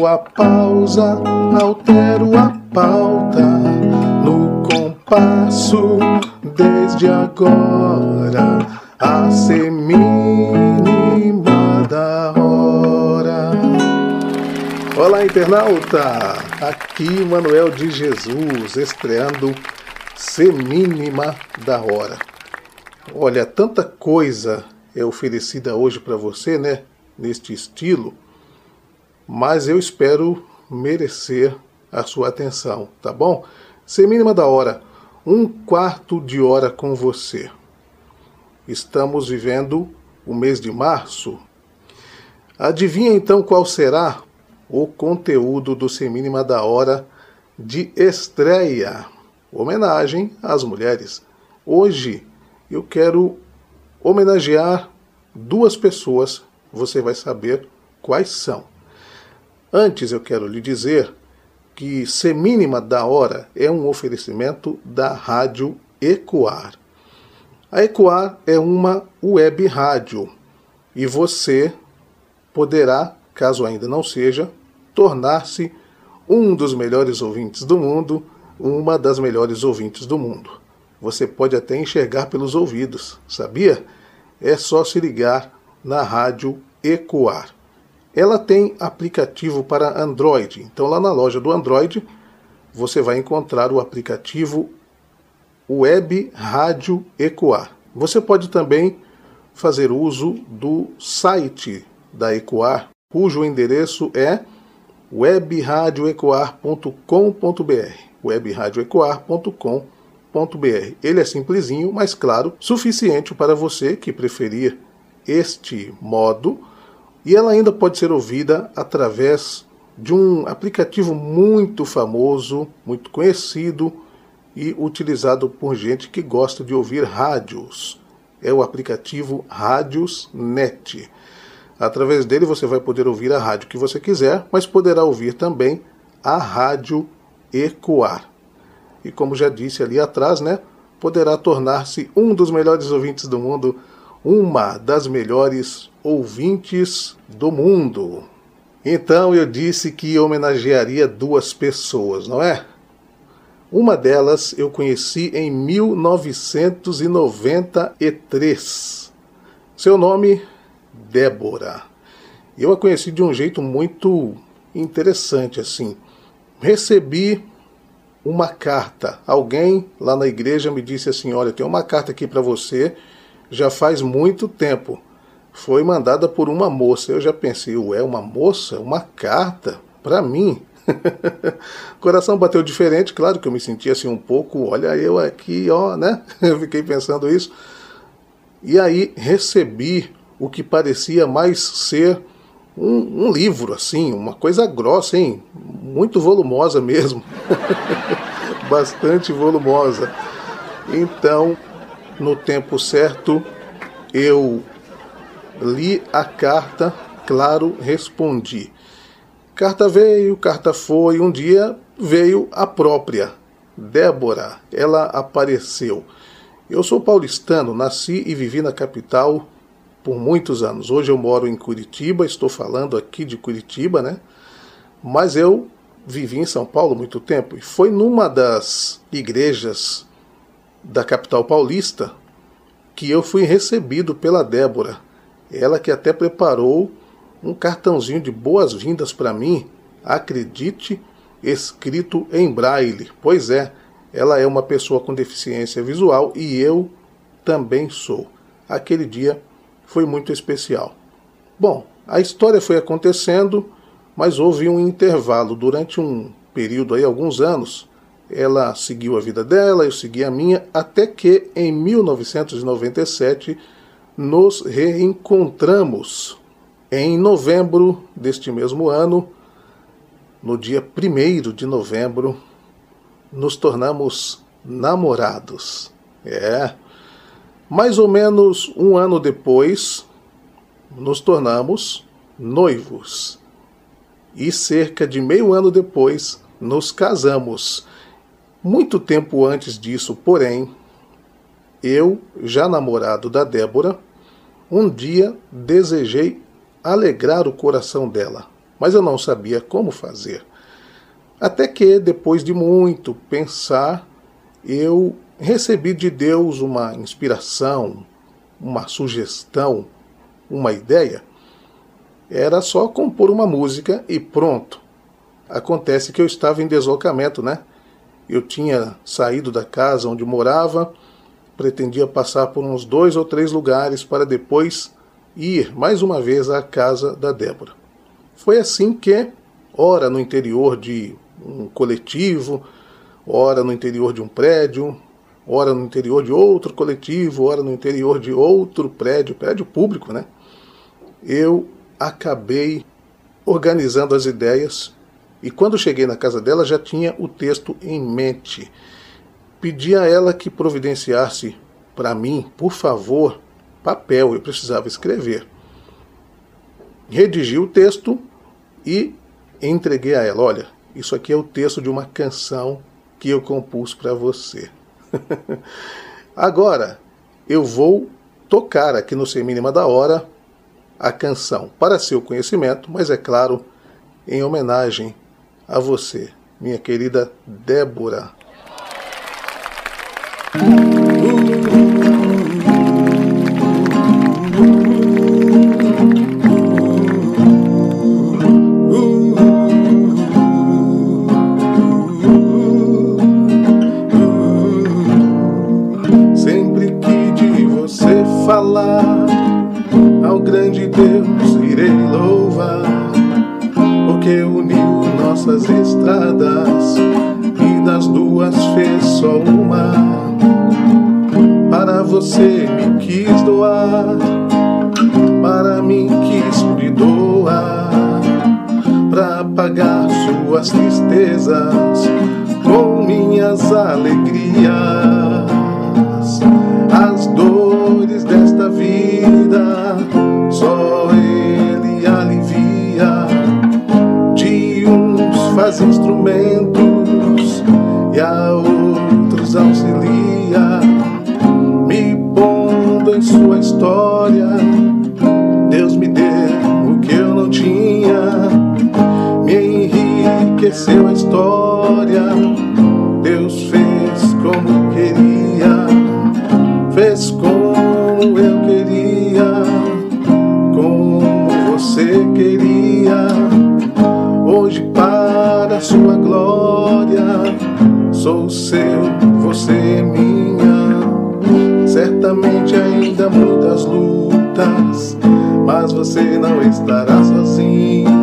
Marco a pausa, altero a pauta no compasso desde agora a semínima da hora. Olá, internauta! Aqui Manuel de Jesus estreando semínima da hora. Olha, tanta coisa é oferecida hoje para você, né? Neste estilo, mas eu espero merecer a sua atenção, tá bom? Semínima da hora, um quarto de hora com você. Estamos vivendo o mês de março. Adivinha então qual será o conteúdo do Semínima da Hora de estreia? Homenagem às mulheres. Hoje eu quero homenagear duas pessoas, você vai saber quais são. Antes eu quero lhe dizer que Semínima da Hora é um oferecimento da Rádio Ecoar. A Ecoar é uma web rádio e você poderá, caso ainda não seja, tornar-se um dos melhores ouvintes do mundo, uma das melhores ouvintes do mundo. Você pode até enxergar pelos ouvidos, sabia? É só se ligar na rádio Ecoar. Ela tem aplicativo para Android, então lá na loja do Android você vai encontrar o aplicativo Web Rádio Ecoar. Você pode também fazer uso do site da Ecoar, cujo endereço é webradioecoar.com.br. webradioecoar.com.br ele é simplesinho, mas claro, suficiente para você que preferir este modo, e ela ainda pode ser ouvida através de um aplicativo muito famoso, muito conhecido e utilizado por gente que gosta de ouvir rádios. É o aplicativo Rádios Net. Através dele você vai poder ouvir a rádio que você quiser, mas poderá ouvir também a rádio Ecoar e, como já disse ali atrás, né, poderá tornar-se um dos melhores ouvintes do mundo, uma das melhores ouvintes do mundo. Então eu disse que homenagearia duas pessoas, não é? Uma delas eu conheci em 1993. Seu nome, Débora. Eu a conheci de um jeito muito interessante assim. Recebi uma carta. Alguém lá na igreja me disse assim: Olha, tem uma carta aqui para você, já faz muito tempo. Foi mandada por uma moça. Eu já pensei: Ué, uma moça? Uma carta? Para mim? coração bateu diferente, claro que eu me senti assim um pouco, olha eu aqui, ó, né? Eu fiquei pensando isso. E aí recebi o que parecia mais ser um, um livro, assim, uma coisa grossa, hein? Muito volumosa mesmo. Bastante volumosa. Então, no tempo certo, eu li a carta, claro, respondi. Carta veio, carta foi, um dia veio a própria. Débora, ela apareceu. Eu sou paulistano, nasci e vivi na capital por muitos anos. Hoje eu moro em Curitiba, estou falando aqui de Curitiba, né? Mas eu vivi em São Paulo muito tempo e foi numa das igrejas da capital paulista que eu fui recebido pela Débora. Ela que até preparou um cartãozinho de boas-vindas para mim, acredite, escrito em braille. Pois é, ela é uma pessoa com deficiência visual e eu também sou. Aquele dia foi muito especial. Bom, a história foi acontecendo, mas houve um intervalo durante um período aí, alguns anos. Ela seguiu a vida dela, eu segui a minha, até que em 1997 nos reencontramos. Em novembro deste mesmo ano, no dia 1 de novembro, nos tornamos namorados. É, mais ou menos um ano depois, nos tornamos noivos. E cerca de meio ano depois, nos casamos. Muito tempo antes disso, porém, eu, já namorado da Débora, um dia desejei alegrar o coração dela. mas eu não sabia como fazer. Até que, depois de muito pensar, eu recebi de Deus uma inspiração, uma sugestão, uma ideia. Era só compor uma música e pronto. Acontece que eu estava em deslocamento, né? Eu tinha saído da casa onde morava, pretendia passar por uns dois ou três lugares para depois ir mais uma vez à casa da Débora. Foi assim que, ora no interior de um coletivo, ora no interior de um prédio, ora no interior de outro coletivo, ora no interior de outro prédio, prédio público, né? Eu acabei organizando as ideias e quando cheguei na casa dela já tinha o texto em mente. Pedi a ela que providenciasse para mim, por favor, papel, eu precisava escrever. Redigi o texto e entreguei a ela. Olha, isso aqui é o texto de uma canção que eu compus para você. Agora, eu vou tocar aqui no Sem Mínima da Hora a canção para seu conhecimento, mas é claro, em homenagem a você, minha querida Débora. Pagar suas tristezas com minhas alegrias. As dores desta vida só Ele alivia faz instrumentos e a outros auxilia, me pondo em sua história. Enriqueceu a história. Deus fez como queria, fez como eu queria, como você queria. Hoje sua glória. Sou seu, você é minha. Certamente ainda muitas lutas, mas você não estará sozinha.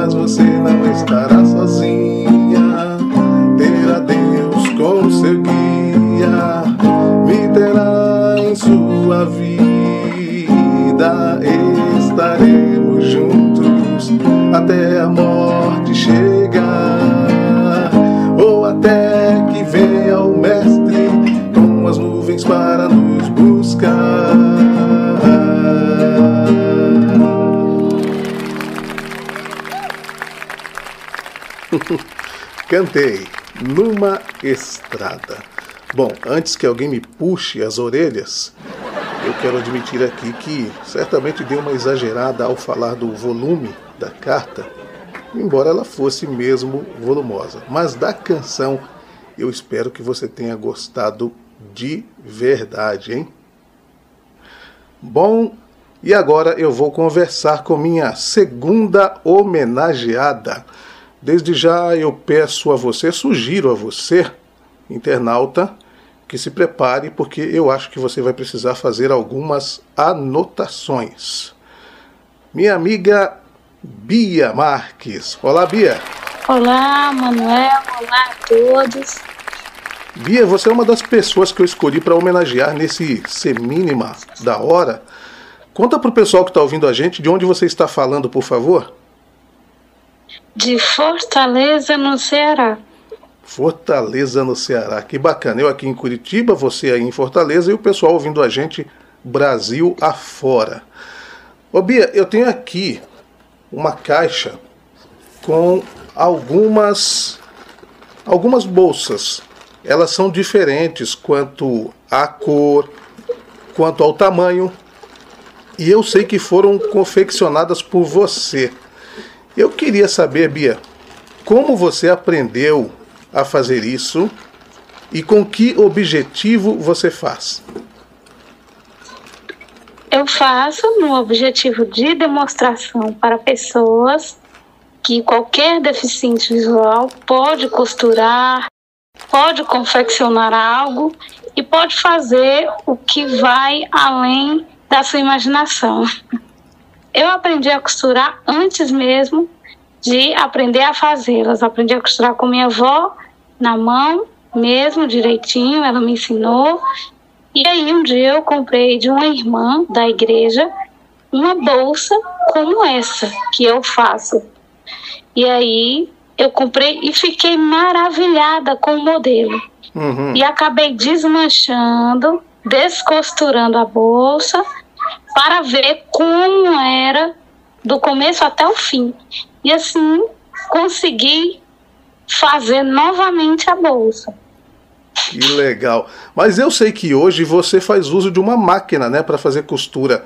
Mas você não estará Cantei numa estrada. Bom, antes que alguém me puxe as orelhas, eu quero admitir aqui que certamente dei uma exagerada ao falar do volume da carta, embora ela fosse mesmo volumosa. Mas da canção, eu espero que você tenha gostado de verdade, hein? Bom, e agora eu vou conversar com minha segunda homenageada. Desde já eu peço a você, sugiro a você, internauta, que se prepare, porque eu acho que você vai precisar fazer algumas anotações. Minha amiga Bia Marques. Olá, Bia. Olá, Manuel. Olá a todos. Bia, você é uma das pessoas que eu escolhi para homenagear nesse Semínima da Hora. Conta para o pessoal que está ouvindo a gente de onde você está falando, por favor de Fortaleza, no Ceará. Fortaleza, no Ceará. Que bacana. Eu aqui em Curitiba, você aí em Fortaleza e o pessoal ouvindo a gente Brasil afora. Ô Bia, eu tenho aqui uma caixa com algumas algumas bolsas. Elas são diferentes quanto à cor, quanto ao tamanho. E eu sei que foram confeccionadas por você. Eu queria saber, Bia, como você aprendeu a fazer isso e com que objetivo você faz? Eu faço no objetivo de demonstração para pessoas que qualquer deficiente visual pode costurar, pode confeccionar algo e pode fazer o que vai além da sua imaginação. Eu aprendi a costurar antes mesmo de aprender a fazê-las. Aprendi a costurar com minha avó na mão, mesmo direitinho, ela me ensinou. E aí um dia eu comprei de uma irmã da igreja uma bolsa como essa que eu faço. E aí eu comprei e fiquei maravilhada com o modelo. Uhum. E acabei desmanchando, descosturando a bolsa para ver como era do começo até o fim. E assim consegui fazer novamente a bolsa. Que legal. Mas eu sei que hoje você faz uso de uma máquina, né, para fazer costura.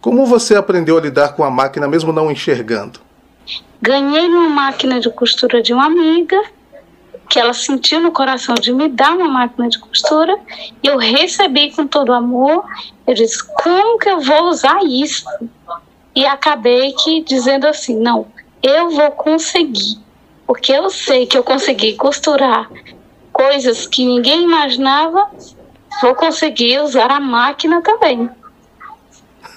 Como você aprendeu a lidar com a máquina mesmo não enxergando? Ganhei uma máquina de costura de uma amiga que ela sentiu no coração de me dar uma máquina de costura e eu recebi com todo amor. Eu disse: como que eu vou usar isso? E acabei que dizendo assim: não, eu vou conseguir, porque eu sei que eu consegui costurar coisas que ninguém imaginava, vou conseguir usar a máquina também.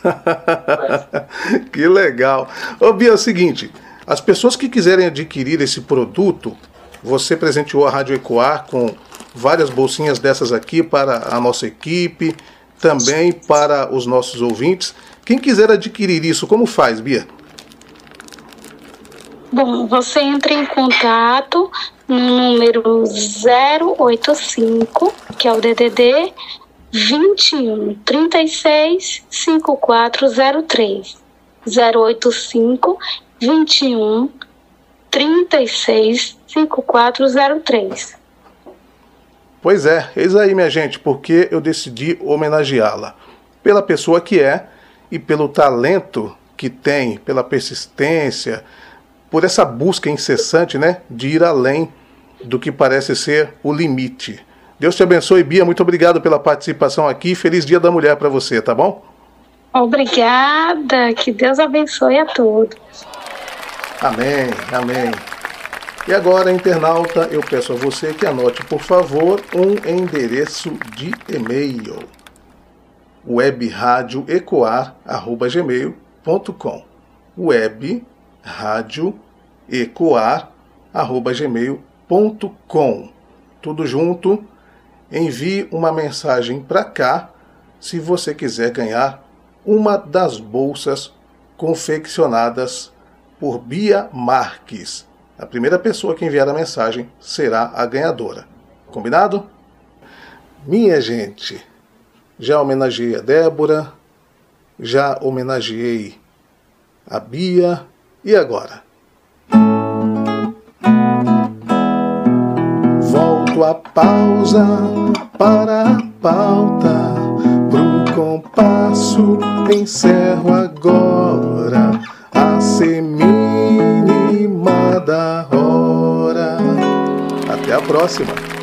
que legal. Ô Bia, é o seguinte, as pessoas que quiserem adquirir esse produto, você presenteou a Rádio Ecoar com várias bolsinhas dessas aqui para a nossa equipe, também para os nossos ouvintes. Quem quiser adquirir isso, como faz, Bia? Bom, você entra em contato no número 085, que é o DDD 21 36 5403. 085 21 36 5403. Pois é, eis aí, minha gente, porque eu decidi homenageá-la. Pela pessoa que é e pelo talento que tem, pela persistência, por essa busca incessante né, de ir além do que parece ser o limite. Deus te abençoe, Bia. Muito obrigado pela participação aqui. Feliz Dia da Mulher para você, tá bom? Obrigada. Que Deus abençoe a todos. Amém, amém. E agora, internauta, eu peço a você que anote, por favor, um endereço de e-mail: webradioecoar@gmail.com. Web radioecoar@gmail.com. Tudo junto. Envie uma mensagem para cá se você quiser ganhar uma das bolsas confeccionadas por Bia Marques. A primeira pessoa que enviar a mensagem será a ganhadora. Combinado? Minha gente, já homenageei a Débora, já homenageei a Bia, e agora? Faço a pausa para a pauta, pro compasso encerro agora a semínima da hora. Até a próxima!